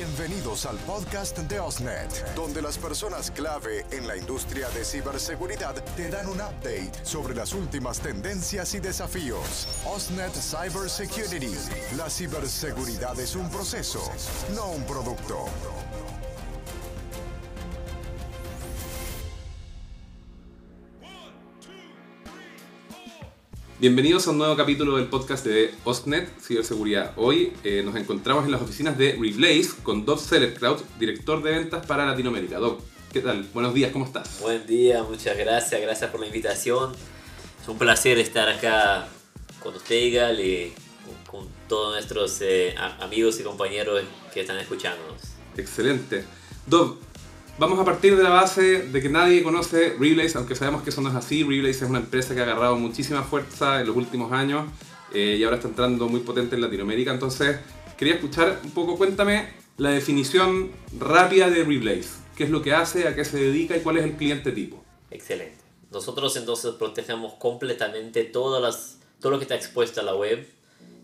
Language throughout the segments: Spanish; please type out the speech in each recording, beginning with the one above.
Bienvenidos al podcast de Osnet, donde las personas clave en la industria de ciberseguridad te dan un update sobre las últimas tendencias y desafíos. Osnet Cybersecurity. La ciberseguridad es un proceso, no un producto. Bienvenidos a un nuevo capítulo del podcast de Osnet Ciberseguridad. Hoy eh, nos encontramos en las oficinas de Reblaze con Dob Sellerkraut, director de ventas para Latinoamérica. Dob, ¿qué tal? Buenos días, ¿cómo estás? Buen día, muchas gracias, gracias por la invitación. Es un placer estar acá con usted, Igal, y con, con todos nuestros eh, amigos y compañeros que están escuchándonos. Excelente. Dob, vamos a partir de la base de que nadie conoce Reblaze, aunque sabemos que eso no es así. Reblaze es una empresa que ha agarrado muchísima fuerza en los últimos años eh, y ahora está entrando muy potente en Latinoamérica. Entonces, quería escuchar un poco, cuéntame la definición rápida de Reblaze. ¿Qué es lo que hace, a qué se dedica y cuál es el cliente tipo? Excelente. Nosotros entonces protegemos completamente todas las, todo lo que está expuesto a la web,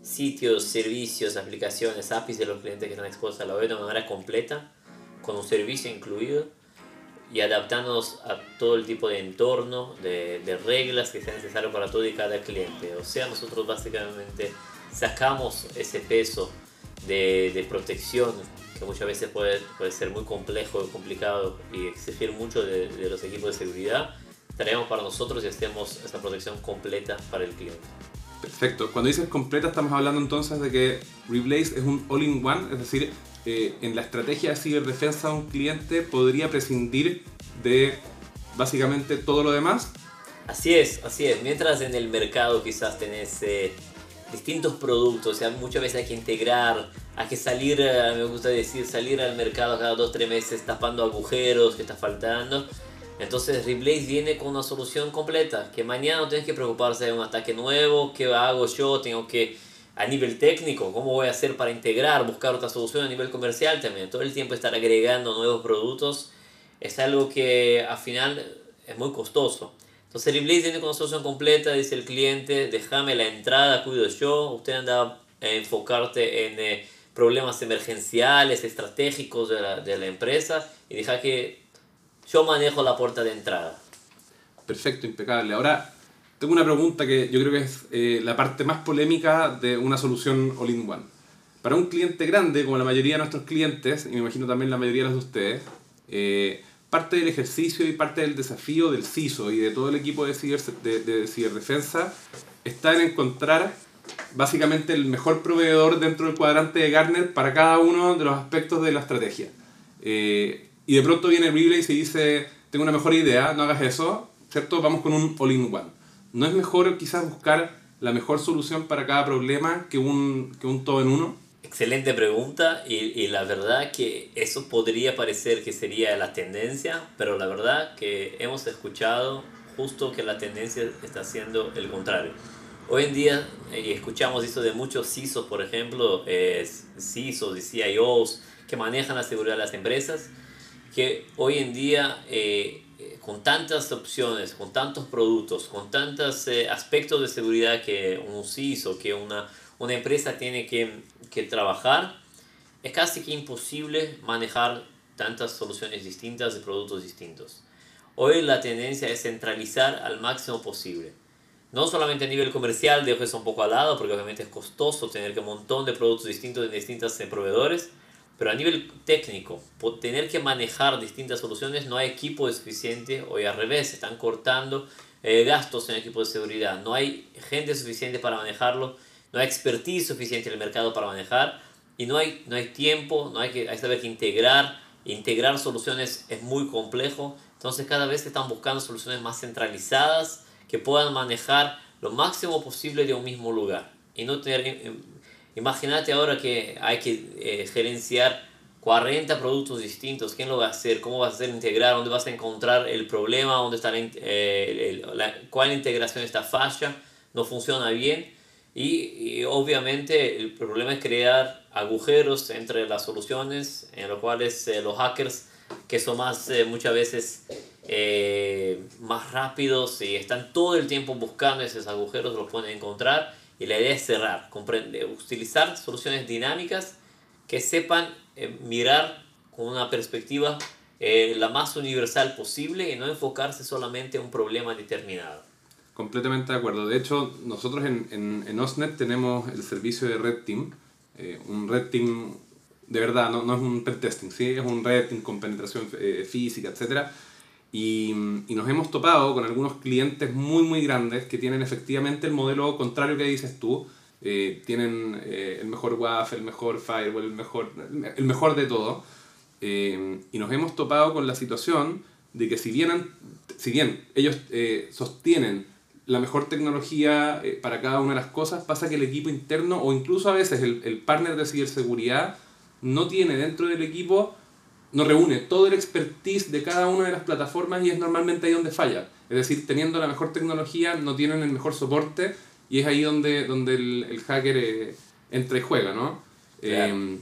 sitios, servicios, aplicaciones, APIs de los clientes que están expuestos a la web de manera completa, con un servicio incluido y adaptándonos a todo el tipo de entorno, de, de reglas que sea necesario para todo y cada cliente. O sea, nosotros básicamente sacamos ese peso de, de protección que muchas veces puede, puede ser muy complejo, complicado y exigir mucho de, de los equipos de seguridad, traemos para nosotros y hacemos esa protección completa para el cliente. Perfecto. Cuando dices completa, estamos hablando entonces de que Reblaze es un all-in-one, es decir, eh, en la estrategia de ciberdefensa de un cliente podría prescindir de básicamente todo lo demás. Así es, así es. Mientras en el mercado quizás tenés eh, distintos productos, o sea, muchas veces hay que integrar, hay que salir, eh, me gusta decir, salir al mercado cada dos, tres meses tapando agujeros que está faltando. Entonces Reblaze viene con una solución completa, que mañana no tienes que preocuparse de un ataque nuevo, qué hago yo, tengo que, a nivel técnico, cómo voy a hacer para integrar, buscar otra solución a nivel comercial también, todo el tiempo estar agregando nuevos productos, es algo que al final es muy costoso. Entonces viene con una solución completa, dice el cliente, déjame la entrada, cuido yo, usted anda a enfocarte en eh, problemas emergenciales, estratégicos de la, de la empresa y deja que yo manejo la puerta de entrada. Perfecto, impecable. Ahora, tengo una pregunta que yo creo que es eh, la parte más polémica de una solución all-in-one. Para un cliente grande, como la mayoría de nuestros clientes, y me imagino también la mayoría de los de ustedes, eh, parte del ejercicio y parte del desafío del CISO y de todo el equipo de, ciber, de, de ciberdefensa está en encontrar básicamente el mejor proveedor dentro del cuadrante de Gartner para cada uno de los aspectos de la estrategia. Eh, y de pronto viene Reblaze y dice, tengo una mejor idea, no hagas eso, ¿cierto? Vamos con un all-in-one. ¿No es mejor quizás buscar la mejor solución para cada problema que un, que un todo en uno? Excelente pregunta y, y la verdad que eso podría parecer que sería la tendencia, pero la verdad que hemos escuchado justo que la tendencia está siendo el contrario. Hoy en día, eh, escuchamos eso de muchos CISOs, por ejemplo, CISOs y CIOs que manejan la seguridad de las empresas, que hoy en día eh, eh, con tantas opciones, con tantos productos, con tantos eh, aspectos de seguridad que un CISO, que una, una empresa tiene que, que trabajar, es casi que imposible manejar tantas soluciones distintas de productos distintos. Hoy la tendencia es centralizar al máximo posible. No solamente a nivel comercial, dejo eso un poco al lado, porque obviamente es costoso tener que un montón de productos distintos de distintos eh, proveedores, pero a nivel técnico, por tener que manejar distintas soluciones, no hay equipo suficiente, o al revés, se están cortando eh, gastos en equipo de seguridad, no hay gente suficiente para manejarlo, no hay expertise suficiente en el mercado para manejar, y no hay, no hay tiempo, no hay que, hay saber que integrar, integrar soluciones es muy complejo, entonces cada vez se están buscando soluciones más centralizadas que puedan manejar lo máximo posible de un mismo lugar y no tener eh, Imagínate ahora que hay que eh, gerenciar 40 productos distintos. ¿Quién lo va a hacer? ¿Cómo vas a hacer integrar? ¿Dónde vas a encontrar el problema? ¿Dónde está la, eh, ¿Cuál integración está falla? ¿No funciona bien? Y, obviamente el problema es crear agujeros entre las soluciones en los cuales eh, los hackers que son más muchas veces más rápidos y están todo el tiempo buscando esos agujeros los pueden encontrar y la idea es cerrar, comprender, utilizar soluciones dinámicas que sepan eh, mirar con una perspectiva eh, la más universal posible y no enfocarse solamente en un problema determinado. Completamente de acuerdo. De hecho, nosotros en, en, en Osnet tenemos el servicio de Red Team, eh, un Red Team de verdad, no, no es un testing, ¿sí? es un Red Team con penetración física, etc. Y, y, nos hemos topado con algunos clientes muy, muy grandes que tienen efectivamente el modelo contrario que dices tú, eh, tienen eh, el mejor WAF, el mejor firewall, el mejor, el mejor de todo. Eh, y nos hemos topado con la situación de que si bien, si bien ellos sostienen la mejor tecnología para cada una de las cosas, pasa que el equipo interno o incluso a veces el, el partner de ciberseguridad no tiene dentro del equipo, no reúne todo el expertise de cada una de las plataformas y es normalmente ahí donde falla. Es decir, teniendo la mejor tecnología, no tienen el mejor soporte y es ahí donde, donde el, el hacker eh, entra y juega, ¿no? Eh,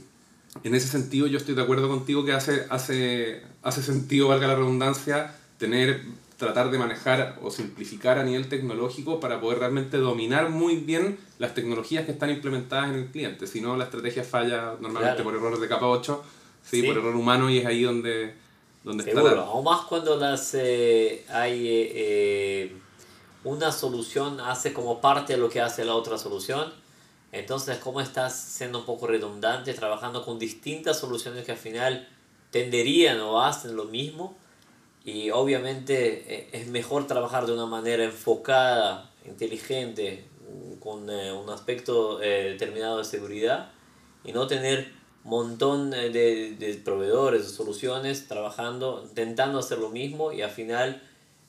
en ese sentido yo estoy de acuerdo contigo que hace, hace, hace sentido, valga la redundancia, tener, tratar de manejar o simplificar a nivel tecnológico para poder realmente dominar muy bien las tecnologías que están implementadas en el cliente. Si no, la estrategia falla normalmente por errores de capa 8, ¿sí? por error humano y es ahí donde, donde está la... Aún más cuando las eh, hay una solución hace como parte de lo que hace la otra solución. Entonces, ¿cómo estás siendo un poco redundante, trabajando con distintas soluciones que al final tenderían o hacen lo mismo? Y obviamente eh, es mejor trabajar de una manera enfocada, inteligente, con eh, un aspecto eh, determinado de seguridad y no tener montón de, de proveedores, de soluciones trabajando, intentando hacer lo mismo y al final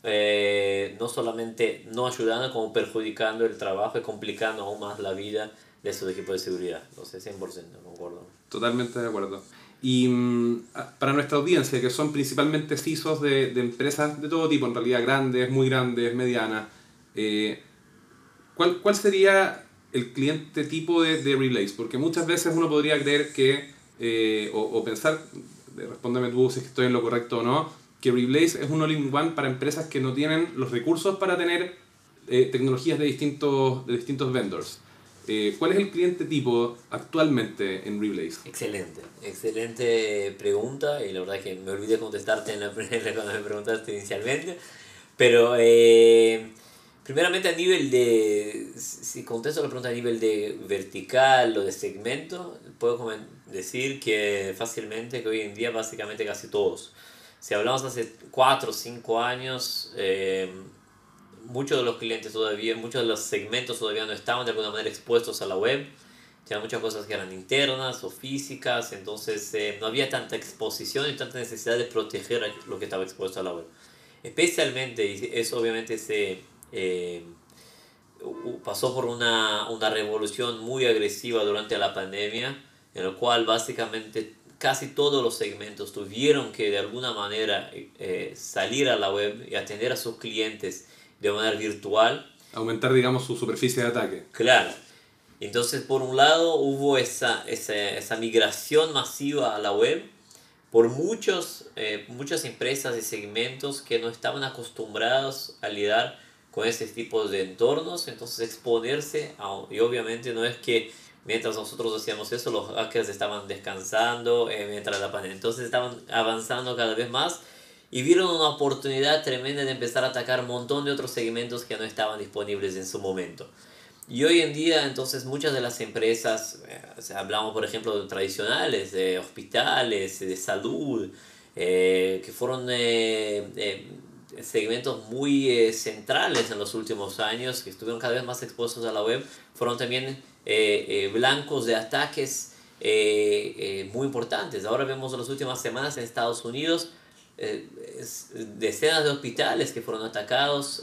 eh, no solamente no ayudando, como perjudicando el trabajo y complicando aún más la vida de esos equipos de seguridad. Sé, 100% concuerdo. Totalmente de acuerdo. Y mm, para nuestra audiencia, que son principalmente CISOs de, de, empresas de todo tipo, en realidad grandes, muy grandes, medianas, eh, ¿cuál, ¿cuál sería el cliente tipo de, de Relays? Porque muchas veces uno podría creer que, eh, o, o, pensar, respóndeme tú si estoy en lo correcto o no, que Reblaze es un all-in-one para empresas que no tienen los recursos para tener eh, tecnologías de distintos, de distintos vendors. Eh, ¿Cuál es el cliente tipo actualmente en Reblaze? Excelente, excelente pregunta y la verdad es que me olvidé contestarte en la primera cuando me preguntaste inicialmente, pero eh, primeramente a nivel de, si contesto la pregunta a nivel de vertical o de segmento, puedo decir que fácilmente que hoy en día básicamente casi todos si hablamos hace 4 o 5 años, eh, muchos de los clientes todavía, muchos de los segmentos todavía no estaban de alguna manera expuestos a la web. Tenían muchas cosas que eran internas o físicas, entonces eh, no había tanta exposición y tanta necesidad de proteger lo que estaba expuesto a la web. Especialmente, y eso obviamente se eh, pasó por una, una revolución muy agresiva durante la pandemia, en el cual básicamente casi todos los segmentos tuvieron que de alguna manera eh, salir a la web y atender a sus clientes de manera virtual. Aumentar, digamos, su superficie de ataque. Claro. Entonces, por un lado, hubo esa, esa, esa migración masiva a la web por muchos, eh, muchas empresas y segmentos que no estaban acostumbrados a lidiar con ese tipo de entornos. Entonces, exponerse, a, y obviamente no es que mientras nosotros hacíamos eso, los hackers estaban descansando eh, mientras la pandemia. Entonces estaban avanzando cada vez más y vieron una oportunidad tremenda de empezar a atacar un montón de otros segmentos que no estaban disponibles en su momento. Y hoy en día, entonces, muchas de las empresas, eh, hablamos por ejemplo de tradicionales, de hospitales, de salud, eh, que fueron segmentos muy centrales en los últimos años, que estuvieron cada vez más expuestos a la web, fueron también eh, eh, blancos de ataques eh, muy importantes. Ahora vemos en las últimas semanas en Estados Unidos decenas de hospitales que fueron atacados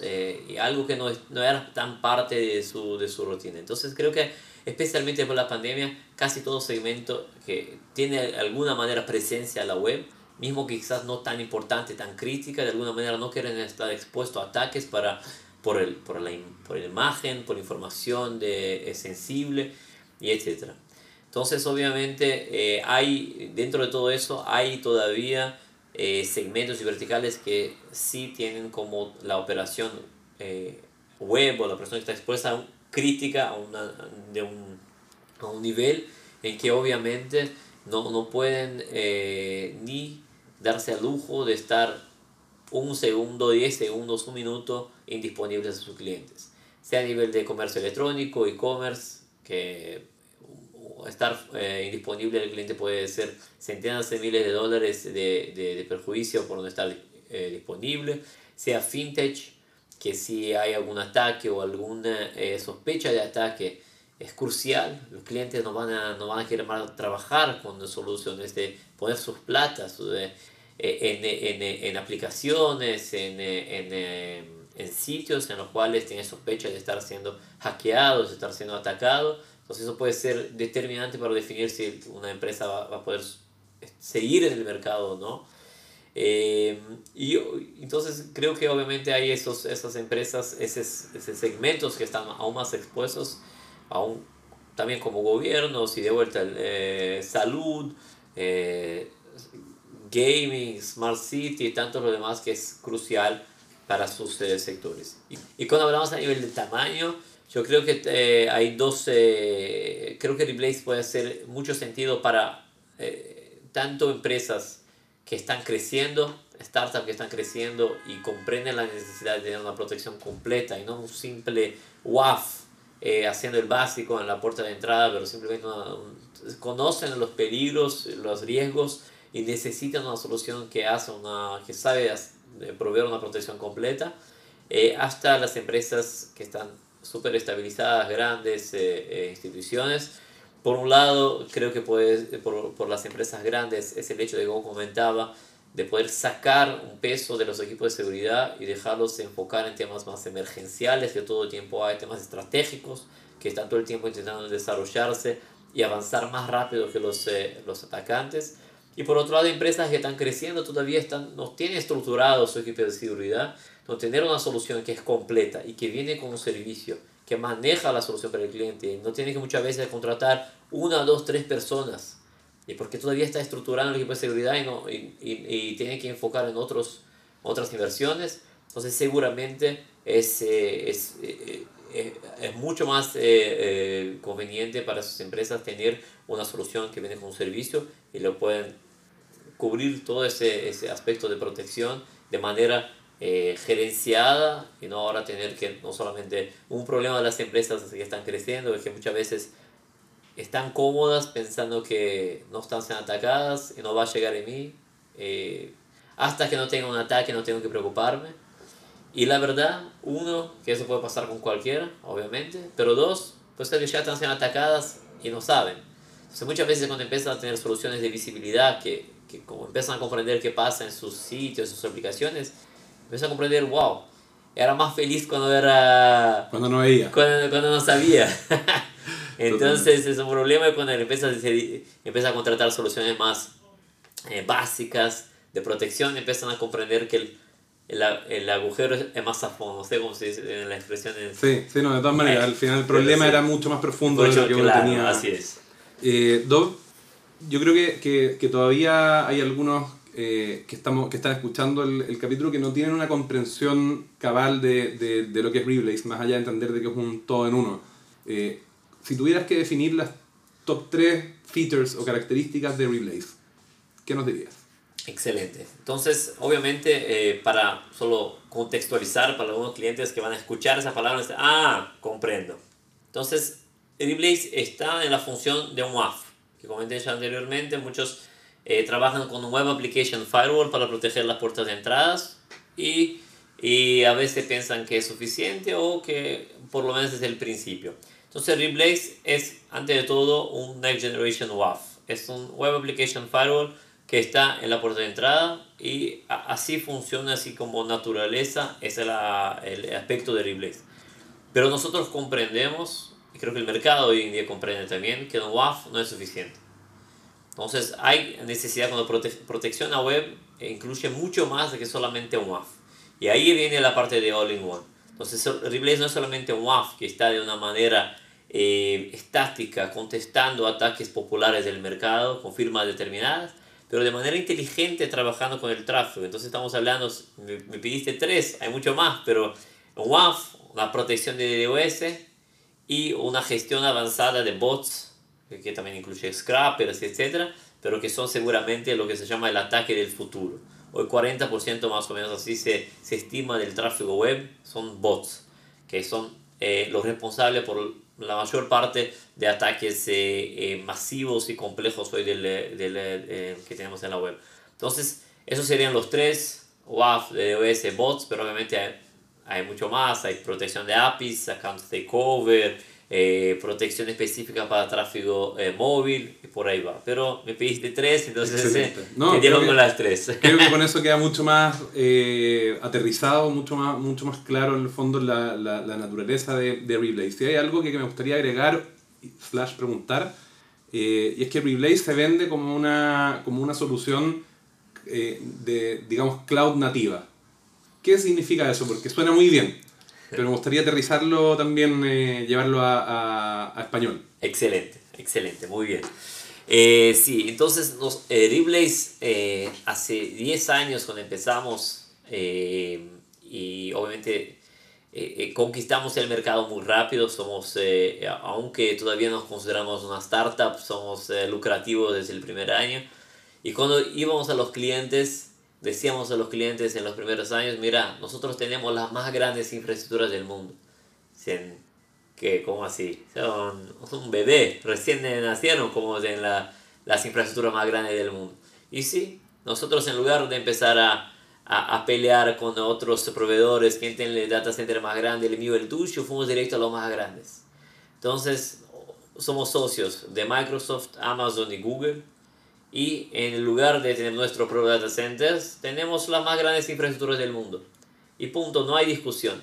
y algo que no, no, era tan parte de su, de su rutina. Entonces creo que especialmente por la pandemia, casi todo segmento que tiene alguna manera presencia a la web, mismo que quizás no tan importante, tan crítica, de alguna manera no quieren estar expuestos a ataques para por, el, por, la, por la imagen, por información de, sensible y etc. Entonces, obviamente, eh, hay, dentro de todo eso, hay todavía eh, segmentos y verticales que sí tienen como la operación eh, web o la persona que está expuesta crítica a, una, de un, a un nivel en que obviamente no, no pueden eh, ni darse al lujo de estar un segundo, diez segundos, un minuto indisponibles a sus clientes. Sea a nivel de comercio electrónico, e-commerce, que estar eh, indisponible al cliente puede ser centenas de miles de dólares de, de, perjuicio por no estar eh, disponible. Sea fintech, que si hay algún ataque o alguna eh, sospecha de ataque, es crucial. Los clientes no van a, no van a querer más trabajar con soluciones de poner sus platas en, en, en, aplicaciones, en, en, sitios en los cuales tienen sospecha de estar siendo hackeados, de estar siendo atacados entonces eso puede ser determinante para definir si una empresa va, va a poder seguir en el mercado o no. Eh, y entonces creo que obviamente hay esos, esas empresas, esos, esos, segmentos que están aún más expuestos, aún también como gobiernos y de vuelta eh, salud, eh, gaming, smart city y tanto lo demás que es crucial para sus sectores. Y, y cuando hablamos a nivel de tamaño, yo creo que eh, hay dos, eh, creo que Replace puede hacer mucho sentido para eh, tanto empresas que están creciendo, startups que están creciendo y comprenden la necesidad de tener una protección completa y no un simple WAF haciendo el básico en la puerta de entrada, pero simplemente conocen los peligros, los riesgos y necesitan una solución que hace una, que sabe proveer una protección completa, hasta las empresas que están súper estabilizadas, grandes eh, eh, instituciones. Por un lado, creo que puede, por, por, las empresas grandes es el hecho de, como comentaba, de poder sacar un peso de los equipos de seguridad y dejarlos enfocar en temas más emergenciales, que todo el tiempo hay temas estratégicos que están todo el tiempo intentando desarrollarse y avanzar más rápido que los, eh, los atacantes. Y por otro lado, empresas que están creciendo todavía están, no tienen estruturado su equipo de seguridad no tener una solución que es completa y que viene con un servicio que maneja la solución para el cliente, no tiene que muchas veces contratar una, dos, tres personas, y porque todavía está estructurando el equipo de seguridad y, no, y, y, tiene que enfocar en otros, otras inversiones, entonces seguramente es, eh, es, eh, eh, es mucho más conveniente para sus empresas tener una solución que viene con un servicio y lo pueden cubrir todo ese, ese aspecto de protección de manera eh, gerenciada y no ahora tener que no solamente un problema de las empresas que están creciendo es que muchas veces están cómodas pensando que no están siendo atacadas y no va a llegar en mí eh, hasta que no tenga un ataque no tengo que preocuparme y la verdad uno que eso puede pasar con cualquiera obviamente pero dos pues que ya están siendo atacadas y no saben entonces muchas veces cuando empiezan a tener soluciones de visibilidad que, que como empiezan a comprender qué pasa en sus sitios, en sus aplicaciones, empecé a comprender, wow, era más feliz cuando era... Cuando no veía. Cuando, cuando no sabía. Entonces es un problema cuando empieza a contratar soluciones más eh, básicas de protección, empiezan a comprender que el, el, el, agujero es más a fondo, no sé cómo se dice en la expresión. Sí, sí, no, de todas maneras, al final el problema era mucho más profundo de lo que uno tenía. Así es. Eh, yo creo que, que, que, todavía hay algunos eh, que, estamos, que están escuchando el, el, capítulo que no tienen una comprensión cabal de, de, de, lo que es Reblaze, más allá de entender de que es un todo en uno. Eh, si tuvieras que definir las top 3 features o características de Reblaze, ¿qué nos dirías? Excelente. Entonces, obviamente, eh, para solo contextualizar para algunos clientes que van a escuchar esa palabra, ah, comprendo. Entonces, Reblaze está en la función de un WAF, que comenté ya anteriormente, muchos eh, trabajan con un Web Application Firewall para proteger las puertas de entradas y, y, a veces piensan que es suficiente o que por lo menos es el principio. Entonces Reblaze es ante de todo un Next Generation WAF. Es un Web Application Firewall que está en la puerta de entrada y así funciona, así como naturaleza, es el, el aspecto de Reblaze. Pero nosotros comprendemos, y creo que el mercado hoy en día comprende también, que un WAF no es suficiente entonces hay necesidad cuando protección a web eh, incluye mucho más que solamente un WAF. Y ahí viene la parte de all-in-one. Entonces Reblaze no es solamente un WAF que está de una manera eh, estática contestando ataques populares del mercado con firmas determinadas, pero de manera inteligente trabajando con el tráfico. Entonces estamos hablando, me, me pediste tres, hay mucho más, pero un WAF, una protección de DDoS y una gestión avanzada de bots que también incluye scrappers, etc. pero que son seguramente lo que se llama el ataque del futuro. Hoy 40% más o menos así se, se estima del tráfico web son bots, que son eh, los responsables por la mayor parte de ataques eh, eh, masivos y complejos hoy del, del que tenemos en la web. Entonces, esos serían los tres, WAF, DOS, bots, pero obviamente hay, hay mucho más, hay protección de APIs, account takeover, eh, protección específica para tráfico eh, móvil y por ahí va. Pero me pediste tres, entonces eh, no, te con las tres. Creo que con eso queda mucho más eh, aterrizado, mucho más, mucho más claro en el fondo la, la, la naturaleza de, de Reblaze. Si hay algo que, que me gustaría agregar, slash preguntar, y es que Reblaze se vende como una, como una solución de, digamos, cloud nativa. ¿Qué significa eso? Porque suena muy bien pero me gustaría aterrizarlo también, eh, llevarlo a, a, español. Excelente, excelente, muy bien. Eh, sí, entonces nos, eh, hace 10 años cuando empezamos y obviamente conquistamos el mercado muy rápido, somos, aunque todavía nos consideramos una startup, somos lucrativos desde el primer año y cuando íbamos a los clientes decíamos a los clientes en los primeros años, mira, nosotros tenemos las más grandes infraestructuras del mundo. que ¿Cómo así? Son, un bebé, recién nacieron como en la, las infraestructuras más grandes del mundo. Y sí, nosotros en lugar de empezar a, a, a pelear con otros proveedores, quién tiene el data center más grande, el mío, el tuyo, fuimos directo a los más grandes. Entonces, somos socios de Microsoft, Amazon y Google y en lugar de tener nuestro propio data centers, tenemos las más grandes infraestructuras del mundo. Y punto, no hay discusión.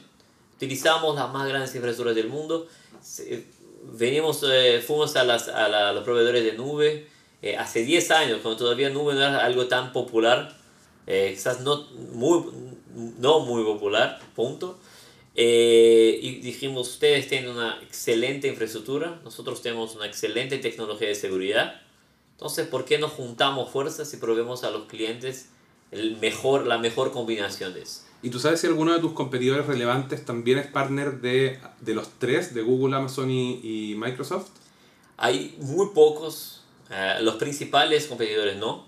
Utilizamos las más grandes infraestructuras del mundo. Venimos, eh, fuimos a, las, a, los proveedores de nube eh, hace 10 años, cuando todavía nube no era algo tan popular, eh, quizás no muy, no muy popular, punto. y dijimos, ustedes tienen una excelente infraestructura, nosotros tenemos una excelente tecnología de seguridad entonces, ¿por qué no juntamos fuerzas y probemos a los clientes el mejor, la mejor combinación de eso? ¿Y tú sabes si alguno de tus competidores relevantes también es partner de, de los tres, de Google, Amazon y, y Microsoft? Hay muy pocos, eh, los principales competidores no.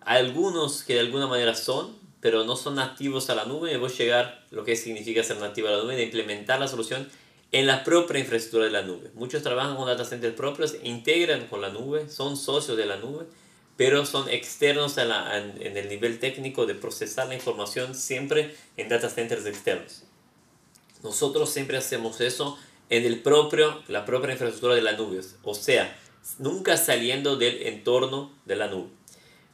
Hay algunos que de alguna manera son, pero no son nativos a la nube. Y voy a llegar lo que significa ser nativo a la nube, de implementar la solución en la propia infraestructura de la nube. Muchos trabajan con data centers propios, integran con la nube, son socios de la nube, pero son externos en, el nivel técnico de procesar la información siempre en data centers externos. Nosotros siempre hacemos eso en el propio, la propia infraestructura de la nube, o sea, nunca saliendo del entorno de la nube.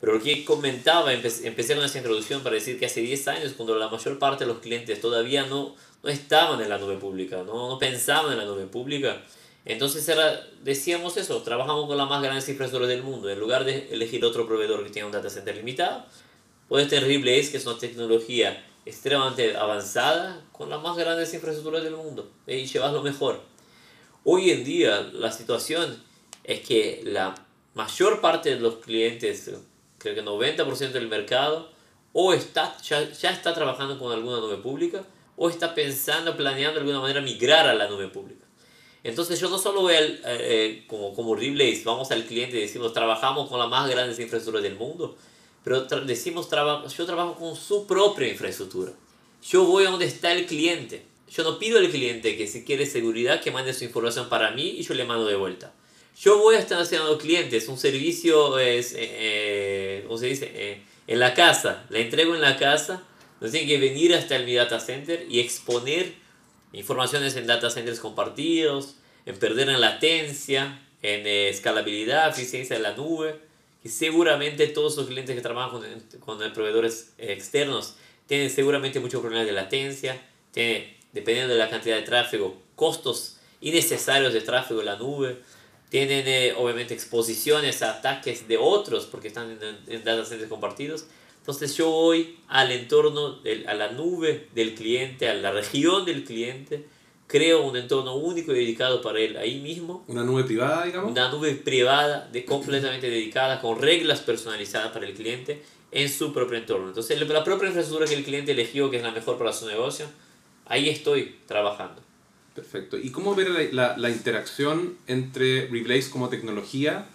Pero lo que comentaba, empecé con esa introducción para decir que hace 10 años, cuando la mayor parte de los clientes todavía no no estaban en la nube pública, no, no pensaban en la nube pública. Entonces era, decíamos eso, trabajamos con las más grandes infraestructuras del mundo. En lugar de elegir otro proveedor que tenga un data center limitado, puedes tener Reblaze, que es una tecnología extremadamente avanzada, con las más grandes infraestructuras del mundo. Y llevas lo mejor. Hoy en día la situación es que la mayor parte de los clientes, creo que 90% del mercado, o está, ya, ya está trabajando con alguna nube pública, o está pensando, planeando de alguna manera migrar a la nube pública. Entonces yo no solo voy al, eh, eh, como, como Reblaze, vamos al cliente y decimos, trabajamos con las más grandes infraestructuras del mundo, pero decimos, yo trabajo con su propia infraestructura. Yo voy a donde está el cliente. Yo no pido al cliente que si quiere seguridad que mande su información para mí y yo le mando de vuelta. Yo voy a estar haciendo clientes, un servicio es, eh, ¿cómo se dice? en la casa, la entrego en la casa no tienen que venir hasta el mi data center y exponer informaciones en data centers compartidos, en perder en latencia, en eh, escalabilidad, eficiencia de la nube. Y seguramente todos los clientes que trabajan con, con proveedores externos tienen seguramente muchos problemas de latencia, tienen, dependiendo de la cantidad de tráfigo, costos innecesarios de tráfigo en la nube, tienen eh, obviamente exposiciones a ataques de otros porque están en, en data centers compartidos entonces yo voy al entorno, a la nube del cliente, a la región del cliente, creo un entorno único y dedicado para él ahí mismo. ¿Una nube privada, digamos? Una nube privada, de, completamente dedicada, con reglas personalizadas para el cliente en su propio entorno. Entonces la propia infraestructura que el cliente eligió, que es la mejor para su negocio, ahí estoy trabajando. Perfecto. ¿Y cómo ver la, la, la interacción entre Reblaze como tecnología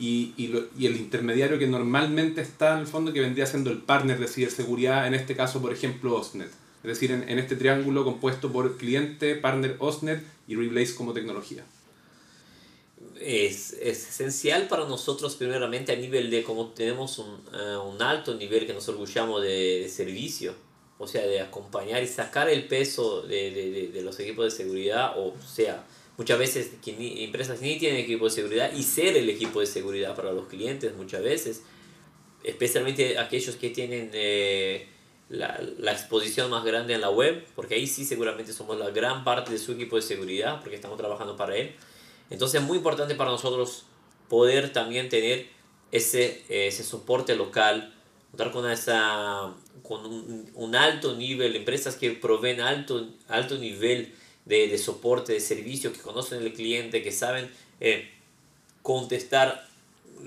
y, y, el intermediario que normalmente está en el fondo que vendría siendo el partner de ciberseguridad, en este caso, por ejemplo, Osnet. Es decir, en, en este triángulo compuesto por cliente, partner, Osnet y Reblaze como tecnología. Es, es, esencial para nosotros primeramente a nivel de como tenemos un, eh, un alto nivel que nos orgullamos de, de, servicio, o sea, de acompañar y sacar el peso de, de, de los equipos de seguridad, o sea, muchas veces empresas ni tienen equipo de seguridad y ser el equipo de seguridad para los clientes muchas veces, especialmente aquellos que tienen eh, la, la, exposición más grande en la web, porque ahí sí seguramente somos la gran parte de su equipo de seguridad, porque estamos trabajando para él. Entonces es muy importante para nosotros poder también tener ese, ese soporte local, contar con, esa, con un, un alto nivel, empresas que proveen alto, alto nivel de, de soporte, de servicio, que conocen el cliente, que saben eh, contestar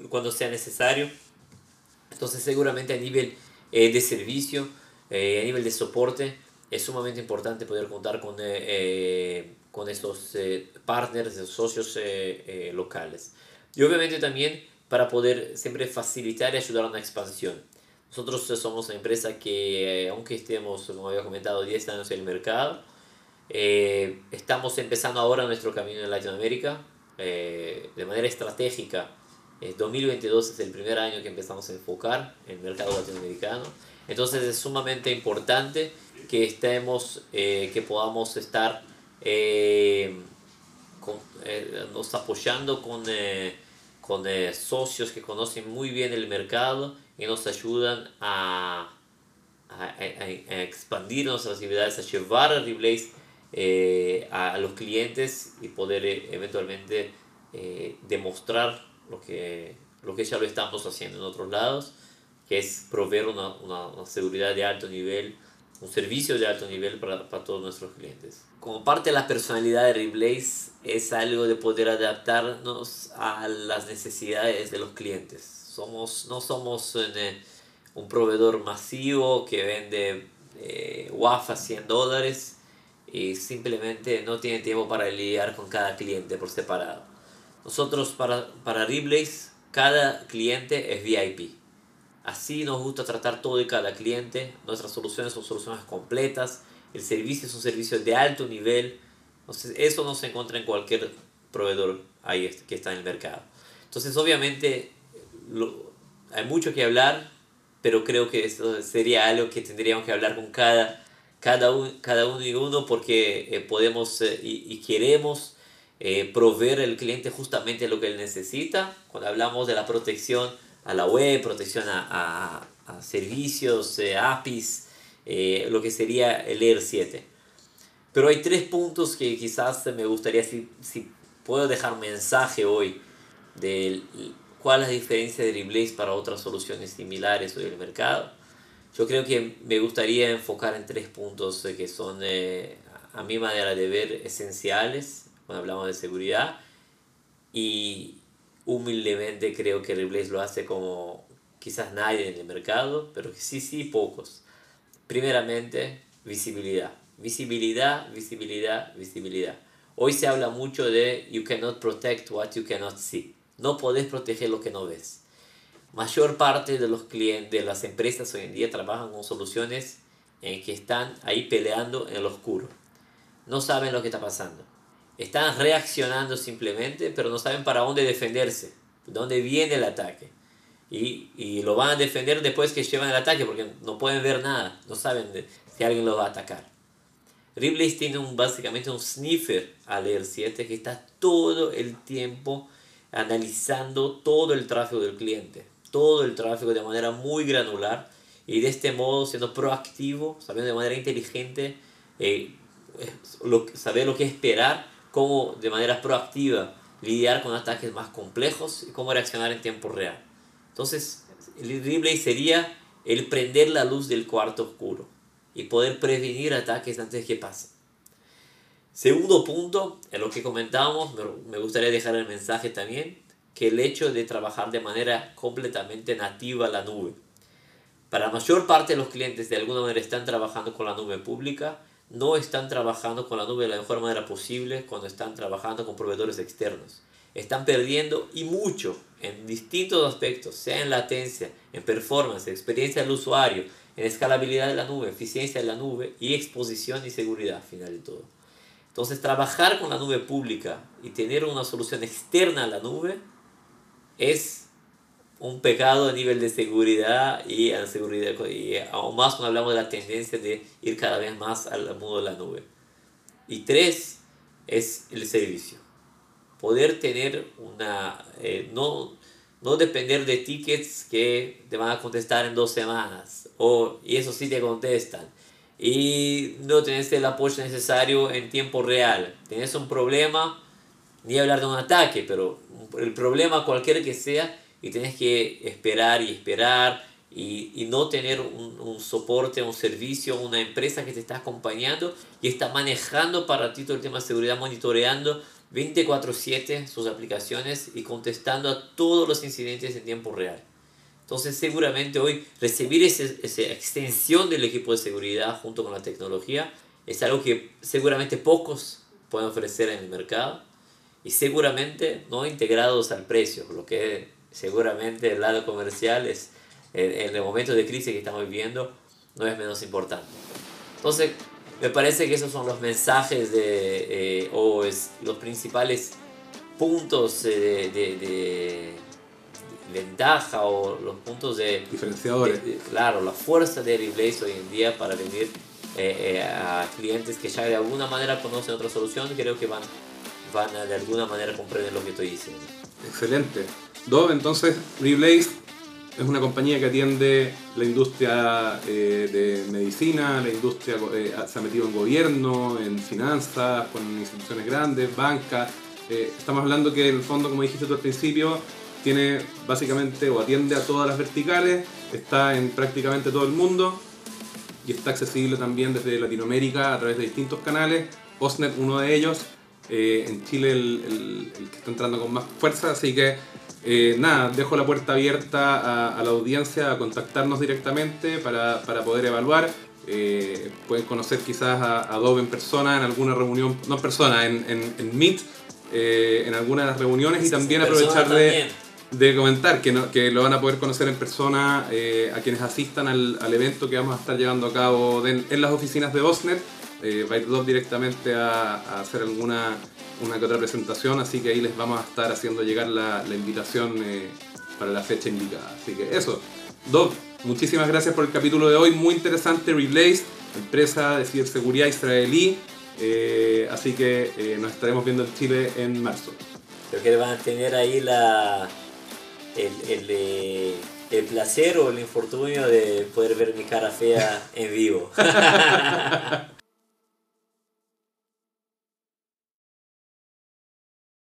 cuando sea necesario. Entonces seguramente a nivel eh, de servicio, eh, a nivel de soporte, es sumamente importante poder contar con, con estos partners, estos socios locales. Y obviamente también para poder siempre facilitar y ayudar a una expansión. Nosotros somos una empresa que, aunque estemos, como había comentado, 10 años en el mercado, eh, estamos empezando ahora nuestro camino en Latinoamérica eh, de manera estratégica. Eh, 2022 es el primer año que empezamos a enfocar en el mercado latinoamericano. Entonces es sumamente importante que estemos, eh, que podamos estar con, nos apoyando con, con socios que conocen muy bien el mercado y nos ayudan a, a, a, a expandir nuestras actividades, a llevar a Reblaze eh, a, los clientes y poder eh, eventualmente eh, demostrar lo que, lo que ya lo estamos haciendo en otros lados, que es proveer una, una, seguridad de alto nivel, un servicio de alto nivel para, para, todos nuestros clientes. Como parte de la personalidad de Reblaze es algo de poder adaptarnos a las necesidades de los clientes. Somos, no somos un, un proveedor masivo que vende eh, WAF a 100 dólares y simplemente no tiene tiempo para lidiar con cada cliente por separado. Nosotros para, para Reblaze cada cliente es VIP. Así nos gusta tratar todo y cada cliente. Nuestras soluciones son soluciones completas. El servicio es un servicio de alto nivel. Entonces eso no se encuentra en cualquier proveedor ahí que está en el mercado. Entonces obviamente lo, hay mucho que hablar, pero creo que esto sería algo que tendríamos que hablar con cada cada, un, cada uno y uno porque eh, podemos eh, y, y, queremos eh, proveer al cliente justamente lo que él necesita. Cuando hablamos de la protección a la web, protección a, a, servicios, APIs, lo que sería el ER7. Pero hay tres puntos que quizás me gustaría, si, si puedo dejar mensaje hoy, de cuál es la diferencia de Reblaze para otras soluciones similares hoy en el mercado yo creo que me gustaría enfocar en tres puntos que son, eh, a mi manera de ver, esenciales cuando hablamos de seguridad. Y humildemente creo que Reblaze lo hace como quizás nadie en el mercado, pero sí, sí, pocos. Primeramente, visibilidad. Visibilidad, visibilidad, visibilidad. Hoy se habla mucho de you cannot protect what you cannot see. No podés proteger lo que no ves mayor parte de los clientes, de las empresas hoy en día trabajan con soluciones en que están ahí peleando en el oscuro. No saben lo que está pasando. Están reaccionando simplemente, pero no saben para dónde defenderse, dónde viene el ataque. Y, y lo van a defender después que llevan el ataque, porque no pueden ver nada, no saben de, si alguien los va a atacar. Ripley tiene un, básicamente un sniffer al Air 7 que está todo el tiempo analizando todo el tráfico del cliente todo el tráfico de manera muy granular y de este modo siendo proactivo, sabiendo de manera inteligente, eh, lo, saber lo que esperar, cómo de manera proactiva lidiar con ataques más complejos y cómo reaccionar en tiempo real. Entonces, el replay sería el prender la luz del cuarto oscuro y poder prevenir ataques antes que pasen. Segundo punto, en lo que comentábamos, me gustaría dejar el mensaje también, que el hecho de trabajar de manera completamente nativa la nube. Para la mayor parte de los clientes de alguna manera están trabajando con la nube pública, no están trabajando con la nube de la mejor manera posible cuando están trabajando con proveedores externos. Están perdiendo y mucho en distintos aspectos, sea en latencia, en performance, experiencia del usuario, en escalabilidad de la nube, eficiencia de la nube y exposición y seguridad, al final de todo. Entonces, trabajar con la nube pública y tener una solución externa a la nube es un pecado a nivel de seguridad y, a seguridad, y aún más cuando hablamos de la tendencia de ir cada vez más al mundo de la nube. Y tres, es el servicio. Poder tener una... Eh, no, no depender de tickets que te van a contestar en dos semanas, o, y eso sí te contestan, y no tenés el apoyo necesario en tiempo real. Tenés un problema, ni hablar de un ataque, pero el problema cualquiera que sea, y tenés que esperar y esperar, y, y no tener un, un, soporte, un servicio, una empresa que te está acompañando y está manejando para ti todo el tema de seguridad, monitoreando 24/7 sus aplicaciones y contestando a todos los incidentes en tiempo real. Entonces seguramente hoy recibir ese, esa extensión del equipo de seguridad junto con la tecnología es algo que seguramente pocos pueden ofrecer en el mercado y seguramente no integrados al precio, lo que seguramente el lado comercial es en, el momento de crisis que estamos viviendo no es menos importante. Entonces me parece que esos son los mensajes de, eh, o es, los principales puntos de, de, ventaja o los puntos de... Diferenciadores. claro, la fuerza de Reblaze hoy en día para venir eh, eh, a clientes que ya de alguna manera conocen otra solución creo que van, van a de alguna manera comprender lo que estoy diciendo. Excelente. Dove, entonces, Reblaze es una compañía que atiende la industria eh, de medicina, la industria eh, se ha metido en gobierno, en finanzas, con instituciones grandes, bancas. Eh, estamos hablando que el fondo, como dijiste tú al principio, tiene básicamente o atiende a todas las verticales, está en prácticamente todo el mundo y está accesible también desde Latinoamérica a través de distintos canales. Osnet, uno de ellos, en Chile el, el que está entrando con más fuerza, así que eh, nada, dejo la puerta abierta a, la audiencia a contactarnos directamente para, para poder evaluar. Eh, pueden conocer quizás a, Adobe en persona, en alguna reunión, no en persona, en, en, en Meet, eh, en algunas de las reuniones y también aprovechar de, de, comentar que, no, que lo van a poder conocer en persona a quienes asistan al, al, evento que vamos a estar llevando a cabo en las oficinas de Osnet. Va a ir directamente a, a hacer alguna una que otra presentación, así que ahí les vamos a estar haciendo llegar la, la invitación eh, para la fecha indicada. Así que eso. Doc, muchísimas gracias por el capítulo de hoy, muy interesante, Reblaze, empresa de ciberseguridad israelí, eh, así que eh, nos estaremos viendo en Chile en marzo. Creo que van a tener ahí la, el, el, el placer o el infortunio de poder ver mi cara fea en vivo.